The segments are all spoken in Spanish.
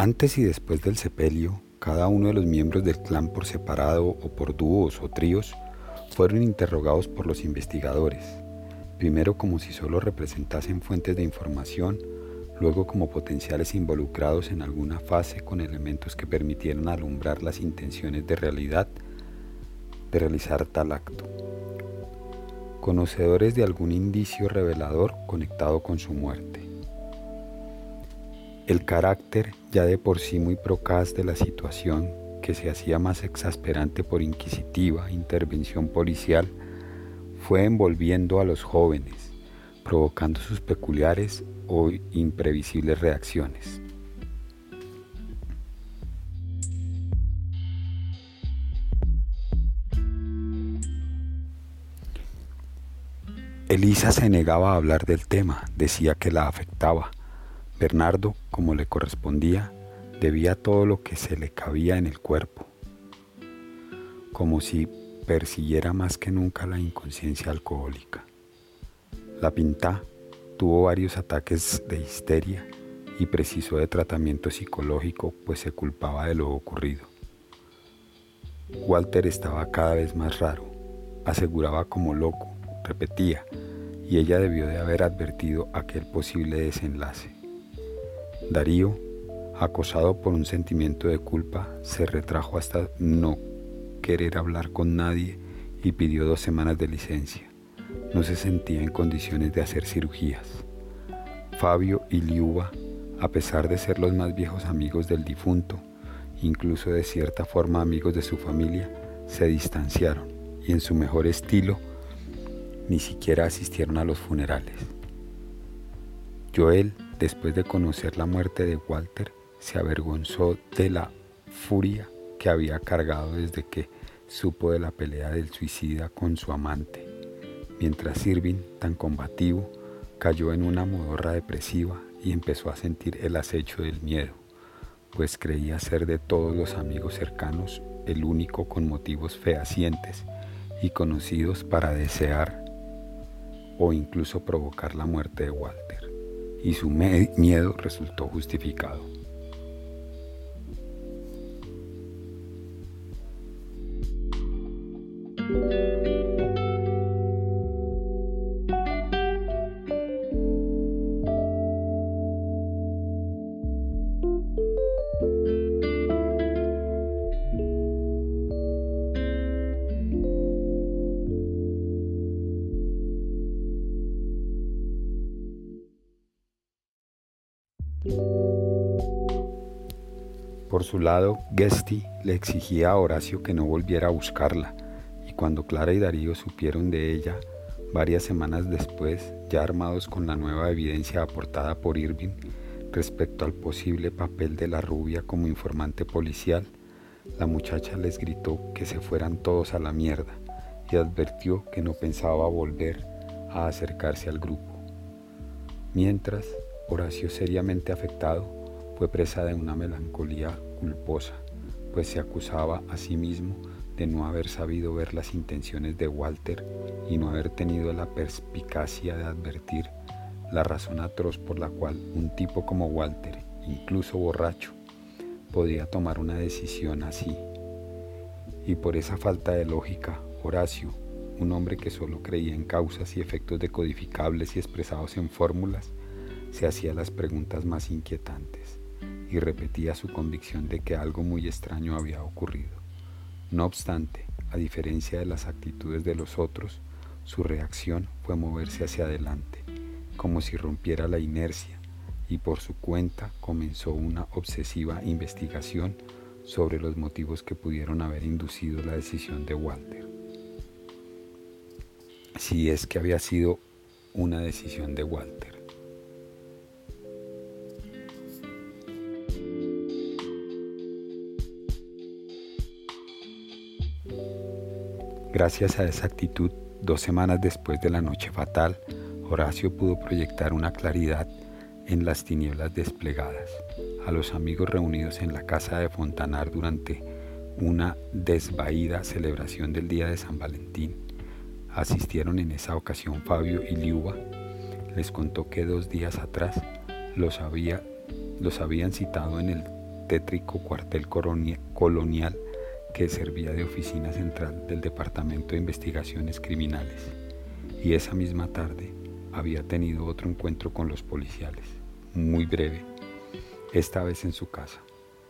Antes y después del sepelio, cada uno de los miembros del clan por separado o por dúos o tríos fueron interrogados por los investigadores, primero como si solo representasen fuentes de información, luego como potenciales involucrados en alguna fase con elementos que permitieran alumbrar las intenciones de realidad de realizar tal acto. Conocedores de algún indicio revelador conectado con su muerte. El carácter ya de por sí muy procaz de la situación, que se hacía más exasperante por inquisitiva intervención policial, fue envolviendo a los jóvenes, provocando sus peculiares o imprevisibles reacciones. Elisa se negaba a hablar del tema, decía que la afectaba. Bernardo, como le correspondía, debía todo lo que se le cabía en el cuerpo, como si persiguiera más que nunca la inconsciencia alcohólica. La Pinta tuvo varios ataques de histeria y precisó de tratamiento psicológico pues se culpaba de lo ocurrido. Walter estaba cada vez más raro, aseguraba como loco, repetía, y ella debió de haber advertido aquel posible desenlace. Darío, acosado por un sentimiento de culpa, se retrajo hasta no querer hablar con nadie y pidió dos semanas de licencia. No se sentía en condiciones de hacer cirugías. Fabio y Liuba, a pesar de ser los más viejos amigos del difunto, incluso de cierta forma amigos de su familia, se distanciaron y en su mejor estilo ni siquiera asistieron a los funerales. Joel, después de conocer la muerte de Walter, se avergonzó de la furia que había cargado desde que supo de la pelea del suicida con su amante, mientras Irving, tan combativo, cayó en una modorra depresiva y empezó a sentir el acecho del miedo, pues creía ser de todos los amigos cercanos el único con motivos fehacientes y conocidos para desear o incluso provocar la muerte de Walter, y su miedo resultó justificado. Por su lado, Gesti le exigía a Horacio que no volviera a buscarla, y cuando Clara y Darío supieron de ella, varias semanas después, ya armados con la nueva evidencia aportada por Irving respecto al posible papel de la rubia como informante policial, la muchacha les gritó que se fueran todos a la mierda y advirtió que no pensaba volver a acercarse al grupo. Mientras, Horacio, seriamente afectado, fue presa de una melancolía culposa, pues se acusaba a sí mismo de no haber sabido ver las intenciones de Walter y no haber tenido la perspicacia de advertir la razón atroz por la cual un tipo como Walter, incluso borracho, podía tomar una decisión así. Y por esa falta de lógica, Horacio, un hombre que solo creía en causas y efectos decodificables y expresados en fórmulas, se hacía las preguntas más inquietantes y repetía su convicción de que algo muy extraño había ocurrido. No obstante, a diferencia de las actitudes de los otros, su reacción fue moverse hacia adelante, como si rompiera la inercia, y por su cuenta comenzó una obsesiva investigación sobre los motivos que pudieron haber inducido la decisión de Walter. Si es que había sido una decisión de Walter. Gracias a esa actitud, dos semanas después de la noche fatal, Horacio pudo proyectar una claridad en las tinieblas desplegadas. A los amigos reunidos en la casa de Fontanar durante una desvaída celebración del Día de San Valentín, asistieron en esa ocasión Fabio y Liuba. Les contó que dos días atrás los, había, los habían citado en el tétrico cuartel colonial que servía de oficina central del Departamento de Investigaciones Criminales. Y esa misma tarde había tenido otro encuentro con los policiales, muy breve, esta vez en su casa.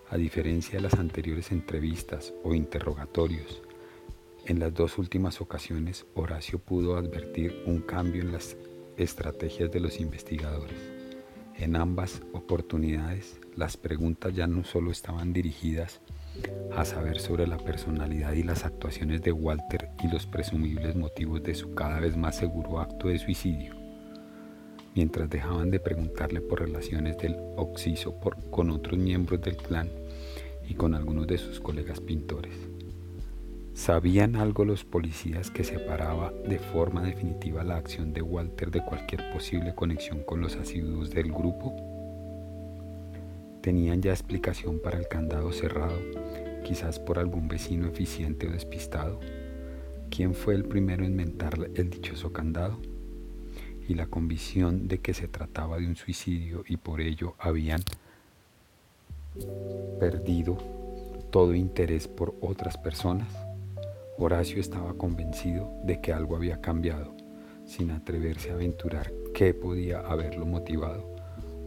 A diferencia de las anteriores entrevistas o interrogatorios, en las dos últimas ocasiones Horacio pudo advertir un cambio en las estrategias de los investigadores. En ambas oportunidades, las preguntas ya no solo estaban dirigidas a saber sobre la personalidad y las actuaciones de Walter y los presumibles motivos de su cada vez más seguro acto de suicidio, mientras dejaban de preguntarle por relaciones del Oxiso con otros miembros del clan y con algunos de sus colegas pintores. ¿Sabían algo los policías que separaba de forma definitiva la acción de Walter de cualquier posible conexión con los asiduos del grupo? ¿Tenían ya explicación para el candado cerrado, quizás por algún vecino eficiente o despistado? ¿Quién fue el primero en inventar el dichoso candado? Y la convicción de que se trataba de un suicidio y por ello habían perdido todo interés por otras personas? Horacio estaba convencido de que algo había cambiado, sin atreverse a aventurar qué podía haberlo motivado,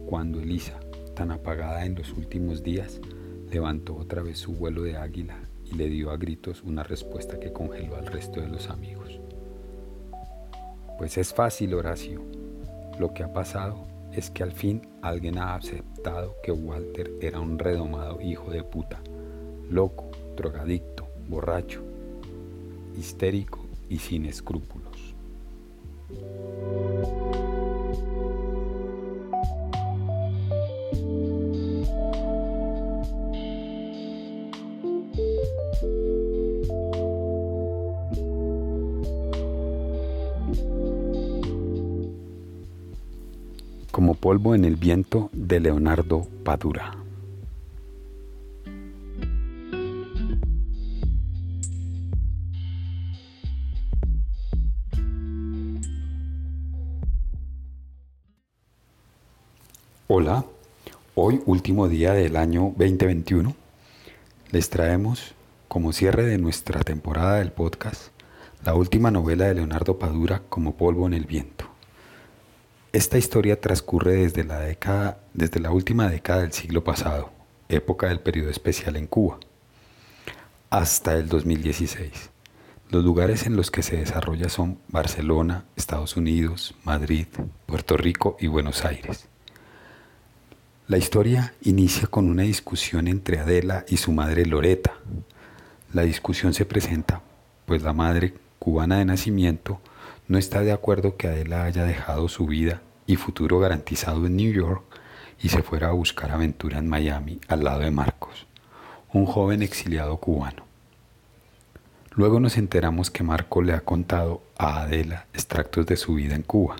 cuando Elisa, tan apagada en los últimos días, levantó otra vez su vuelo de águila y le dio a gritos una respuesta que congeló al resto de los amigos. Pues es fácil, Horacio. Lo que ha pasado es que al fin alguien ha aceptado que Walter era un redomado hijo de puta, loco, drogadicto, borracho, histérico y sin escrúpulos. Como polvo en el viento de Leonardo Padura. Hola, hoy último día del año 2021, les traemos como cierre de nuestra temporada del podcast la última novela de Leonardo Padura como polvo en el viento. Esta historia transcurre desde la, década, desde la última década del siglo pasado, época del periodo especial en Cuba, hasta el 2016. Los lugares en los que se desarrolla son Barcelona, Estados Unidos, Madrid, Puerto Rico y Buenos Aires. La historia inicia con una discusión entre Adela y su madre Loreta. La discusión se presenta pues la madre, cubana de nacimiento, no está de acuerdo que Adela haya dejado su vida y futuro garantizado en New York y se fuera a buscar aventura en Miami al lado de Marcos, un joven exiliado cubano. Luego nos enteramos que Marco le ha contado a Adela extractos de su vida en Cuba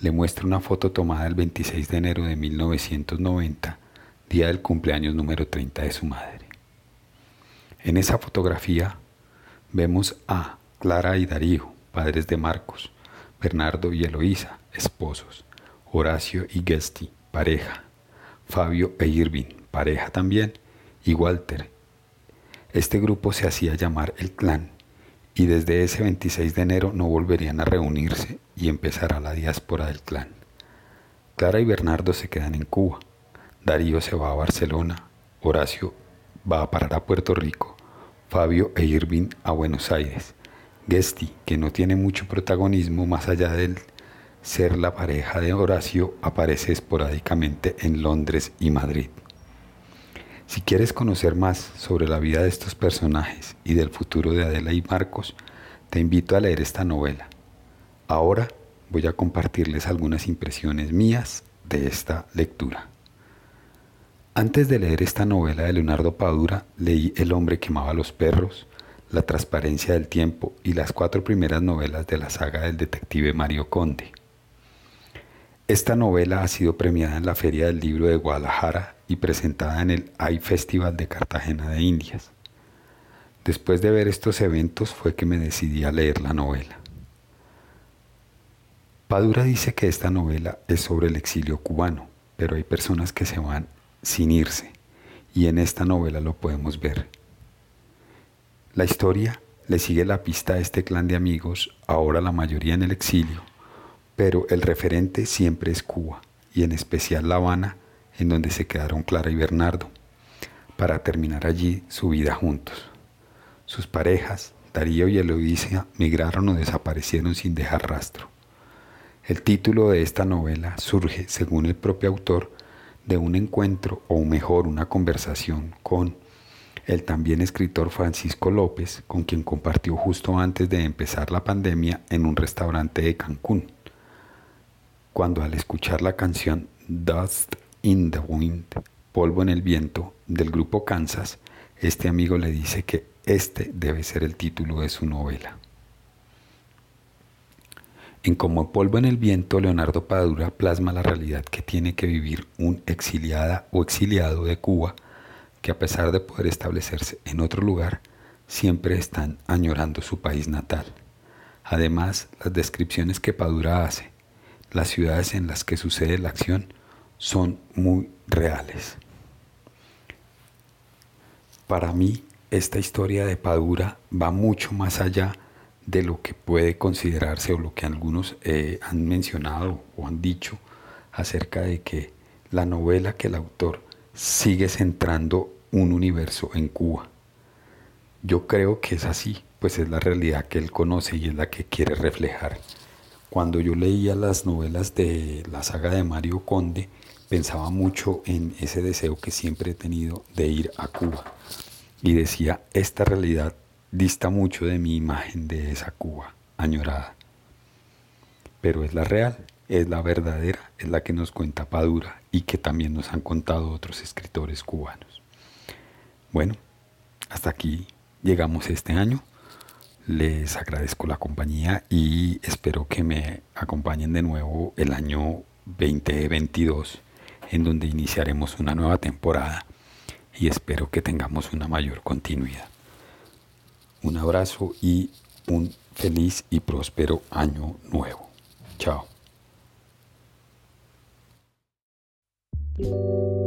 le muestra una foto tomada el 26 de enero de 1990, día del cumpleaños número 30 de su madre. En esa fotografía vemos a Clara y Darío, padres de Marcos, Bernardo y Eloísa, esposos, Horacio y Gesti, pareja, Fabio e Irving, pareja también, y Walter. Este grupo se hacía llamar el clan y desde ese 26 de enero no volverían a reunirse y empezará la diáspora del clan. Clara y Bernardo se quedan en Cuba, Darío se va a Barcelona, Horacio va a parar a Puerto Rico, Fabio e Irving a Buenos Aires, Gesti, que no tiene mucho protagonismo más allá del ser la pareja de Horacio, aparece esporádicamente en Londres y Madrid. Si quieres conocer más sobre la vida de estos personajes y del futuro de Adela y Marcos, te invito a leer esta novela. Ahora voy a compartirles algunas impresiones mías de esta lectura. Antes de leer esta novela de Leonardo Padura, leí El hombre que amaba a los perros, La transparencia del tiempo y las cuatro primeras novelas de la saga del detective Mario Conde. Esta novela ha sido premiada en la Feria del Libro de Guadalajara y presentada en el AI Festival de Cartagena de Indias. Después de ver estos eventos fue que me decidí a leer la novela. Padura dice que esta novela es sobre el exilio cubano, pero hay personas que se van sin irse y en esta novela lo podemos ver. La historia le sigue la pista a este clan de amigos, ahora la mayoría en el exilio, pero el referente siempre es Cuba, y en especial La Habana, en donde se quedaron Clara y Bernardo, para terminar allí su vida juntos. Sus parejas, Darío y Eloísa, migraron o desaparecieron sin dejar rastro. El título de esta novela surge, según el propio autor, de un encuentro o mejor una conversación con el también escritor Francisco López, con quien compartió justo antes de empezar la pandemia en un restaurante de Cancún, cuando al escuchar la canción Dust in the Wind, Polvo en el Viento, del grupo Kansas, este amigo le dice que este debe ser el título de su novela. En Como polvo en el viento, Leonardo Padura plasma la realidad que tiene que vivir un exiliada o exiliado de Cuba que a pesar de poder establecerse en otro lugar, siempre están añorando su país natal. Además, las descripciones que Padura hace, las ciudades en las que sucede la acción, son muy reales. Para mí, esta historia de Padura va mucho más allá de lo que puede considerarse o lo que algunos eh, han mencionado o han dicho acerca de que la novela que el autor sigue centrando un universo en Cuba. Yo creo que es así, pues es la realidad que él conoce y es la que quiere reflejar. Cuando yo leía las novelas de la saga de Mario Conde, pensaba mucho en ese deseo que siempre he tenido de ir a Cuba. Y decía, esta realidad dista mucho de mi imagen de esa Cuba añorada. Pero es la real, es la verdadera, es la que nos cuenta Padura y que también nos han contado otros escritores cubanos. Bueno, hasta aquí llegamos este año. Les agradezco la compañía y espero que me acompañen de nuevo el año 2022, en donde iniciaremos una nueva temporada y espero que tengamos una mayor continuidad. Un abrazo y un feliz y próspero año nuevo. Chao. You.